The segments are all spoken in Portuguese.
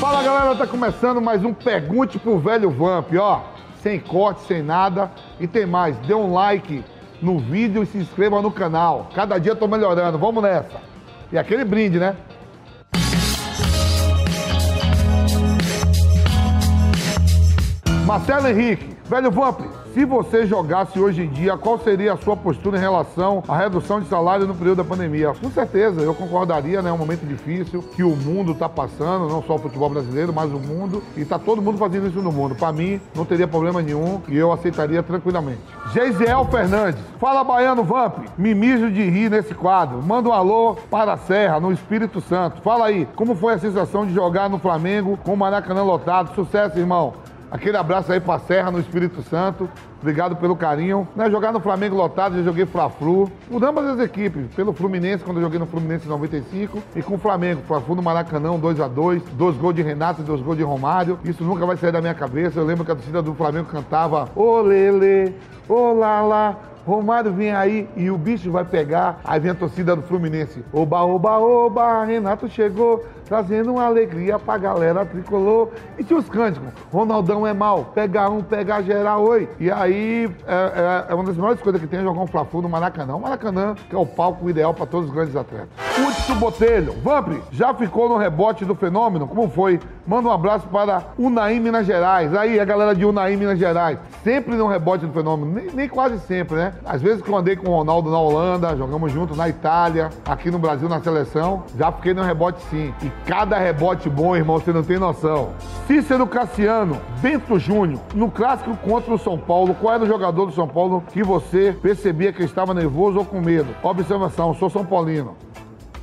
Fala galera, tá começando mais um Pergunte pro Velho Vamp, ó. Sem corte, sem nada. E tem mais, dê um like no vídeo e se inscreva no canal. Cada dia eu tô melhorando, vamos nessa. E aquele brinde, né? Marcelo Henrique, velho Vamp, se você jogasse hoje em dia, qual seria a sua postura em relação à redução de salário no período da pandemia? Com certeza, eu concordaria, né? É um momento difícil que o mundo está passando, não só o futebol brasileiro, mas o mundo. E está todo mundo fazendo isso no mundo. Para mim, não teria problema nenhum e eu aceitaria tranquilamente. Geisiel Fernandes, fala Baiano Vamp, me mijo de rir nesse quadro. Manda um alô para a Serra, no Espírito Santo. Fala aí, como foi a sensação de jogar no Flamengo com o Maracanã lotado? Sucesso, irmão. Aquele abraço aí pra Serra, no Espírito Santo. Obrigado pelo carinho. Né, jogar no Flamengo lotado, já joguei Fla-Flu. Por ambas as equipes. Pelo Fluminense, quando eu joguei no Fluminense em 95. E com o Flamengo. Fla-Flu no Maracanã, 2x2. Dois gols de Renato e dois gols de Romário. Isso nunca vai sair da minha cabeça. Eu lembro que a torcida do Flamengo cantava Ô Lele, ô Lala. Romário vem aí e o bicho vai pegar. Aí vem a torcida do Fluminense. Oba, oba, oba, Renato chegou, trazendo uma alegria pra galera tricolor. E tinha os cânticos. Ronaldão é mal, pega um, pega geral, oi. E aí é, é, é uma das melhores coisas que tem é jogar um Fla-Flu no Maracanã. O Maracanã, que é o palco ideal para todos os grandes atletas. Hudson Botelho, Vamp, já ficou no rebote do fenômeno? Como foi? Manda um abraço para Unaí, Minas Gerais. Aí, a galera de Unaí, Minas Gerais. Sempre no rebote do fenômeno. Nem, nem quase sempre, né? Às vezes que eu andei com o Ronaldo na Holanda, jogamos juntos na Itália, aqui no Brasil na seleção, já fiquei no rebote sim. E cada rebote bom, irmão, você não tem noção. Cícero Cassiano, Bento Júnior, no clássico contra o São Paulo, qual era o jogador do São Paulo que você percebia que estava nervoso ou com medo? Observação, sou São Paulino.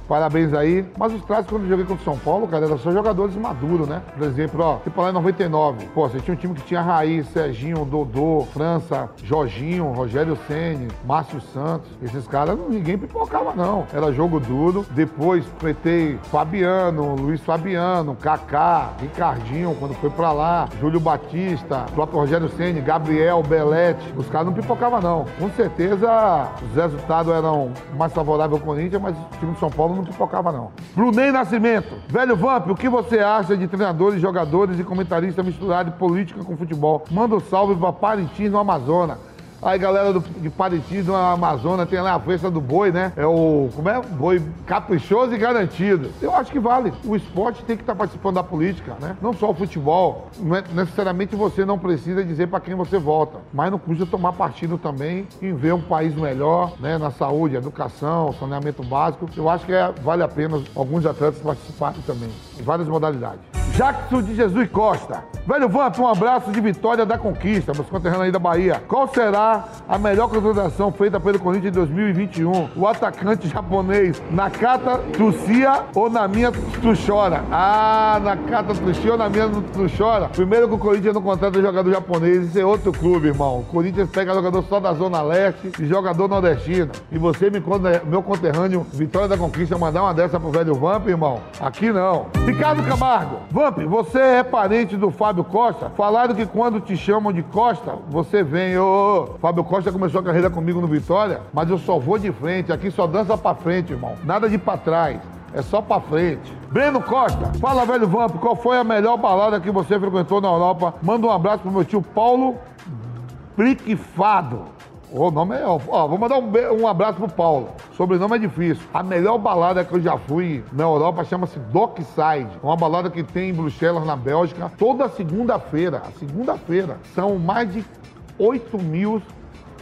Parabéns aí. Mas os clássicos, quando eu joguei contra o São Paulo, cara, eram só jogadores maduros, né? Por exemplo, ó, tipo lá em 99. Pô, você tinha um time que tinha Raiz, Serginho, Dodô, França, Jorginho, Rogério Ceni, Márcio Santos. Esses caras, ninguém pipocava, não. Era jogo duro. Depois, pretei Fabiano, Luiz Fabiano, Kaká, Ricardinho, quando foi pra lá, Júlio Batista, próprio Rogério Ceni, Gabriel, Belete. Os caras não pipocavam, não. Com certeza, os resultados eram mais favoráveis ao Corinthians, mas o time de São Paulo não pipocava, não. Brunei Nascimento. Velho Vamp, o que você acha de treinadores, jogadores e comentaristas misturarem política com futebol? Manda um salve pra Parintins, no Amazonas. Aí, galera do, de Parintins, no Amazonas, tem lá a festa do boi, né? É o, como é? Boi caprichoso e garantido. Eu acho que vale. O esporte tem que estar participando da política, né? Não só o futebol. Não é, necessariamente você não precisa dizer para quem você vota, mas não custa tomar partido também em ver um país melhor, né? Na saúde, educação, saneamento básico. Eu acho que é, vale a pena alguns atletas participarem também, em várias modalidades. Jackson de Jesus Costa. Velho Vamp, um abraço de vitória da conquista, meus conterrâneos aí da Bahia. Qual será a melhor contratação feita pelo Corinthians em 2021? O atacante japonês Nakata Tsuchiya ou na minha tu chora? Ah, Nakata Tsuchiya ou na minha tu chora? Primeiro que o Corinthians não contrata jogador japonês, isso é outro clube, irmão. O Corinthians pega jogador só da Zona Leste e jogador nordestino. E você, me conta, meu conterrâneo, Vitória da Conquista, mandar uma dessa pro velho Vamp, irmão? Aqui não. Ricardo Camargo, Vamp, você é parente do Fábio Costa? Falaram que quando te chamam de Costa, você vem. Ô, Fábio Costa começou a carreira comigo no Vitória, mas eu só vou de frente. Aqui só dança pra frente, irmão. Nada de pra trás. É só pra frente. Breno Costa, fala, velho Vamp, qual foi a melhor balada que você frequentou na Europa? Manda um abraço pro meu tio Paulo Briquifado. O nome é. Ó, vou mandar um, um abraço pro Paulo. Sobrenome é difícil. A melhor balada que eu já fui na Europa chama-se Dockside. Uma balada que tem em Bruxelas, na Bélgica, toda segunda-feira. Segunda-feira. São mais de 8 mil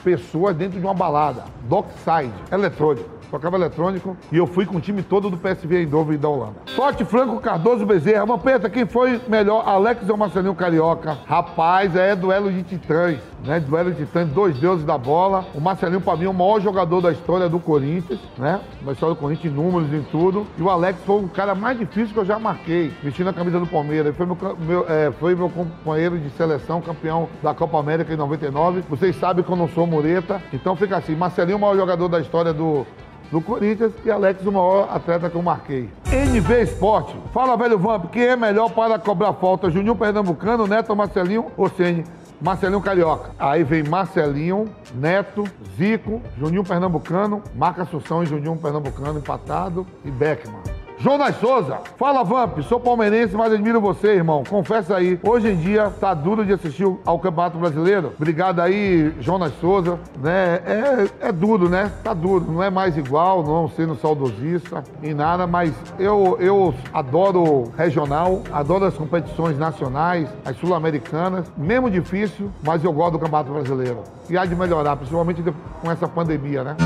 pessoas dentro de uma balada. Dockside. Eletrônico. Tocava eletrônico e eu fui com o time todo do PSV Eindhoven da Holanda. Sorte Franco Cardoso Bezerra. Vampeta, quem foi melhor? Alex ou Marcelinho Carioca? Rapaz, é duelo de titãs, né? Duelo de titãs, dois deuses da bola. O Marcelinho, pra mim, é o maior jogador da história do Corinthians, né? Da história do Corinthians, em números em tudo. E o Alex foi o cara mais difícil que eu já marquei, vestindo a camisa do Palmeiras. Ele foi meu, meu, é, foi meu companheiro de seleção, campeão da Copa América em 99. Vocês sabem que eu não sou mureta, então fica assim. Marcelinho, o maior jogador da história do, do Corinthians e Alex, o maior atleta que eu marquei. NV Esporte. Fala, velho Vamp, quem é melhor para cobrar falta? Juninho Pernambucano, Neto Marcelinho ou Sene? Marcelinho Carioca. Aí vem Marcelinho, Neto, Zico, Juninho Pernambucano, Marca Assunção e Juninho Pernambucano empatado e Beckman. Jonas Souza, fala Vamp, sou palmeirense, mas admiro você, irmão. Confessa aí, hoje em dia tá duro de assistir ao Campeonato Brasileiro. Obrigado aí, Jonas Souza. Né? É, é duro, né? Tá duro, não é mais igual, não sendo saudosista e nada, mas eu, eu adoro regional, adoro as competições nacionais, as sul-americanas, mesmo difícil, mas eu gosto do Campeonato Brasileiro. E há de melhorar, principalmente com essa pandemia, né?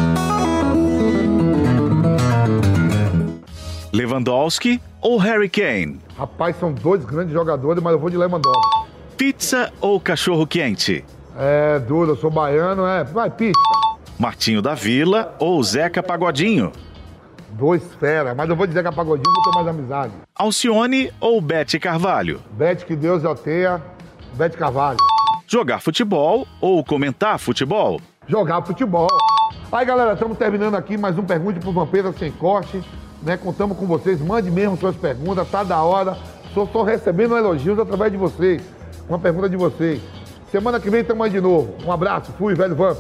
Lewandowski ou Harry Kane? Rapaz, são dois grandes jogadores, mas eu vou de Lewandowski. Pizza ou cachorro quente? É duro, eu sou baiano, é. Vai, pizza. Martinho da Vila ou Zeca Pagodinho? Dois fera, mas eu vou dizer que a Pagodinho eu tenho mais amizade. Alcione ou Bete Carvalho? Bete que Deus já tenha, Bete Carvalho. Jogar futebol ou comentar futebol? Jogar futebol. Aí, galera, estamos terminando aqui mais um Pergunte pro Vampeta Sem Corte. Né? Contamos com vocês. Mande mesmo suas perguntas, tá da hora. Estou recebendo elogios através de vocês. Uma pergunta de vocês. Semana que vem estamos de novo. Um abraço. Fui, velho Vamp.